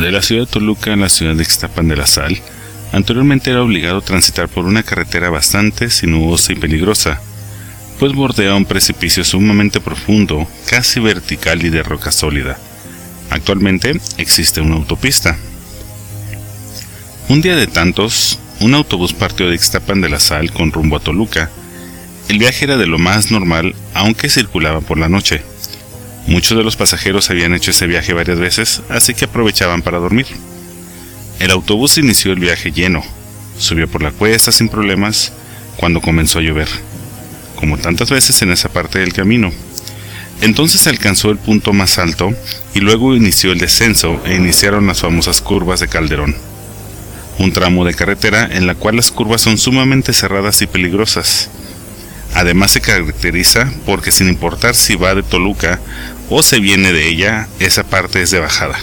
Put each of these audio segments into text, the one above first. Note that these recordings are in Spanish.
De la ciudad de Toluca a la ciudad de Ixtapan de la Sal, anteriormente era obligado transitar por una carretera bastante sinuosa y peligrosa, pues bordea un precipicio sumamente profundo, casi vertical y de roca sólida. Actualmente existe una autopista. Un día de tantos, un autobús partió de Ixtapan de la Sal con rumbo a Toluca. El viaje era de lo más normal, aunque circulaba por la noche. Muchos de los pasajeros habían hecho ese viaje varias veces, así que aprovechaban para dormir. El autobús inició el viaje lleno, subió por la cuesta sin problemas cuando comenzó a llover, como tantas veces en esa parte del camino. Entonces alcanzó el punto más alto y luego inició el descenso e iniciaron las famosas curvas de Calderón. Un tramo de carretera en la cual las curvas son sumamente cerradas y peligrosas. Además se caracteriza porque sin importar si va de Toluca o se viene de ella, esa parte es de bajada.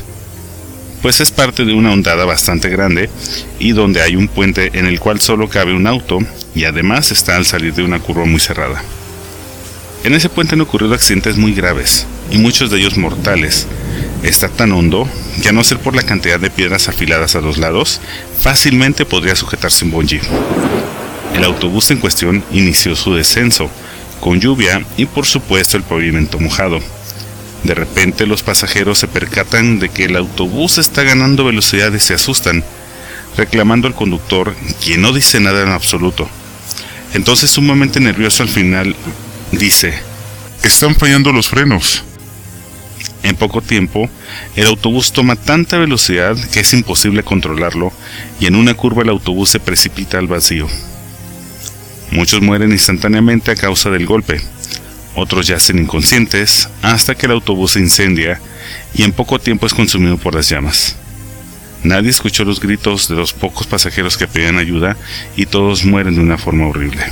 Pues es parte de una ondada bastante grande y donde hay un puente en el cual solo cabe un auto y además está al salir de una curva muy cerrada. En ese puente han ocurrido accidentes muy graves y muchos de ellos mortales. Está tan hondo que a no ser por la cantidad de piedras afiladas a los lados, fácilmente podría sujetarse un bungee. El autobús en cuestión inició su descenso, con lluvia y por supuesto el pavimento mojado. De repente los pasajeros se percatan de que el autobús está ganando velocidad y se asustan, reclamando al conductor, quien no dice nada en absoluto. Entonces sumamente nervioso al final dice, Están fallando los frenos. En poco tiempo, el autobús toma tanta velocidad que es imposible controlarlo y en una curva el autobús se precipita al vacío. Muchos mueren instantáneamente a causa del golpe, otros yacen inconscientes hasta que el autobús se incendia y en poco tiempo es consumido por las llamas. Nadie escuchó los gritos de los pocos pasajeros que pedían ayuda y todos mueren de una forma horrible.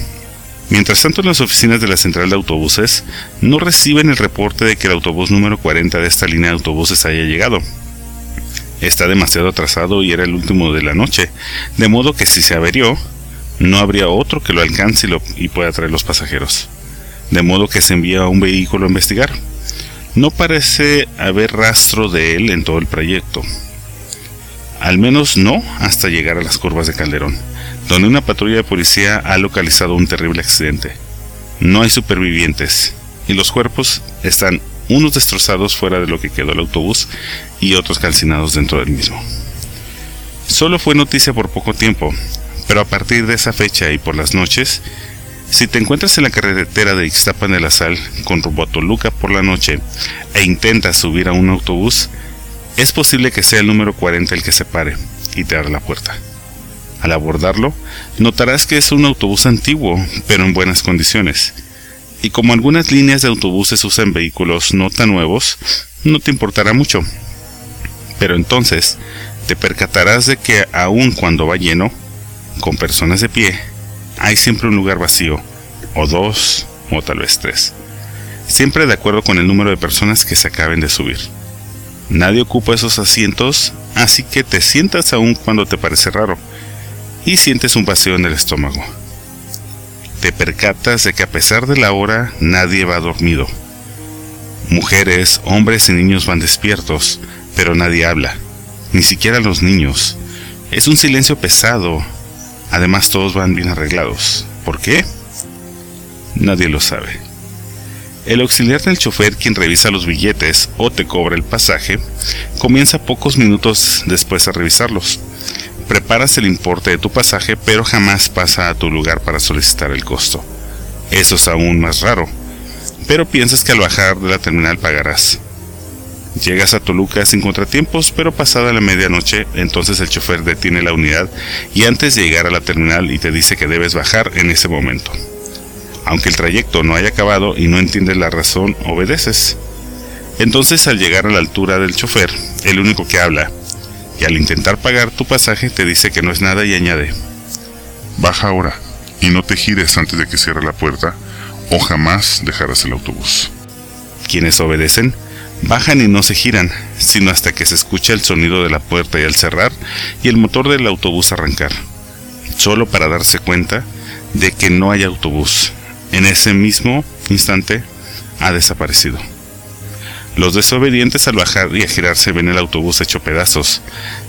Mientras tanto, en las oficinas de la central de autobuses no reciben el reporte de que el autobús número 40 de esta línea de autobuses haya llegado. Está demasiado atrasado y era el último de la noche, de modo que si se averió, no habría otro que lo alcance y, pueda traer los pasajeros. De modo que se envía un vehículo a investigar. No parece haber rastro de él en todo el proyecto. Al menos no hasta llegar a las curvas de Calderón donde una patrulla de policía ha localizado un terrible accidente. No hay supervivientes y los cuerpos están unos destrozados fuera de lo que quedó el autobús y otros calcinados dentro del mismo. Solo fue noticia por poco tiempo, pero a partir de esa fecha y por las noches, si te encuentras en la carretera de Ixtapan de la Sal con rumbo a Toluca por la noche e intentas subir a un autobús, es posible que sea el número 40 el que se pare y te abra la puerta. Al abordarlo, notarás que es un autobús antiguo, pero en buenas condiciones. Y como algunas líneas de autobuses usan vehículos no tan nuevos, no te importará mucho. Pero entonces te percatarás de que aun cuando va lleno, con personas de pie, hay siempre un lugar vacío, o dos, o tal vez tres. Siempre de acuerdo con el número de personas que se acaben de subir. Nadie ocupa esos asientos, así que te sientas aún cuando te parece raro y sientes un vacío en el estómago. Te percatas de que a pesar de la hora nadie va dormido. Mujeres, hombres y niños van despiertos, pero nadie habla, ni siquiera los niños. Es un silencio pesado. Además todos van bien arreglados. ¿Por qué? Nadie lo sabe. El auxiliar del chofer, quien revisa los billetes o te cobra el pasaje, comienza pocos minutos después a revisarlos preparas el importe de tu pasaje, pero jamás pasa a tu lugar para solicitar el costo. Eso es aún más raro, pero piensas que al bajar de la terminal pagarás. Llegas a Toluca sin contratiempos, pero pasada la medianoche, entonces el chofer detiene la unidad y antes de llegar a la terminal y te dice que debes bajar en ese momento. Aunque el trayecto no haya acabado y no entiendes la razón, obedeces. Entonces al llegar a la altura del chofer, el único que habla y al intentar pagar tu pasaje te dice que no es nada y añade, baja ahora y no te gires antes de que cierre la puerta o jamás dejarás el autobús. Quienes obedecen bajan y no se giran, sino hasta que se escucha el sonido de la puerta y al cerrar y el motor del autobús arrancar, solo para darse cuenta de que no hay autobús. En ese mismo instante ha desaparecido. Los desobedientes al bajar y a girarse ven el autobús hecho pedazos.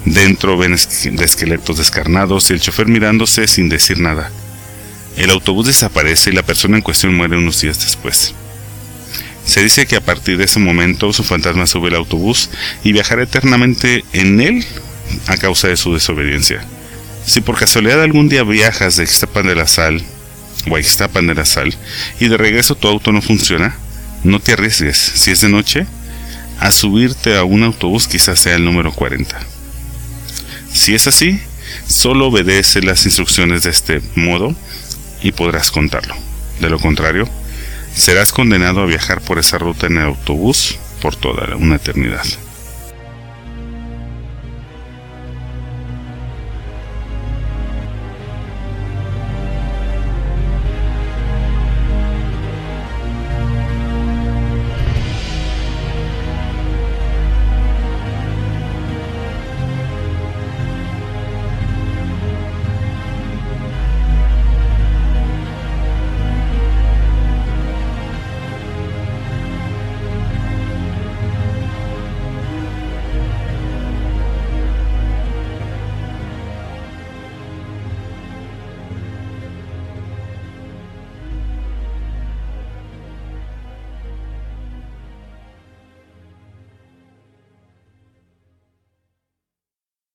Dentro ven esqueletos descarnados y el chofer mirándose sin decir nada. El autobús desaparece y la persona en cuestión muere unos días después. Se dice que a partir de ese momento su fantasma sube al autobús y viajará eternamente en él a causa de su desobediencia. Si por casualidad algún día viajas de Ixtapan de la Sal o a Ixtapan de la Sal y de regreso tu auto no funciona, no te arriesgues, si es de noche, a subirte a un autobús quizás sea el número 40. Si es así, solo obedece las instrucciones de este modo y podrás contarlo. De lo contrario, serás condenado a viajar por esa ruta en el autobús por toda una eternidad.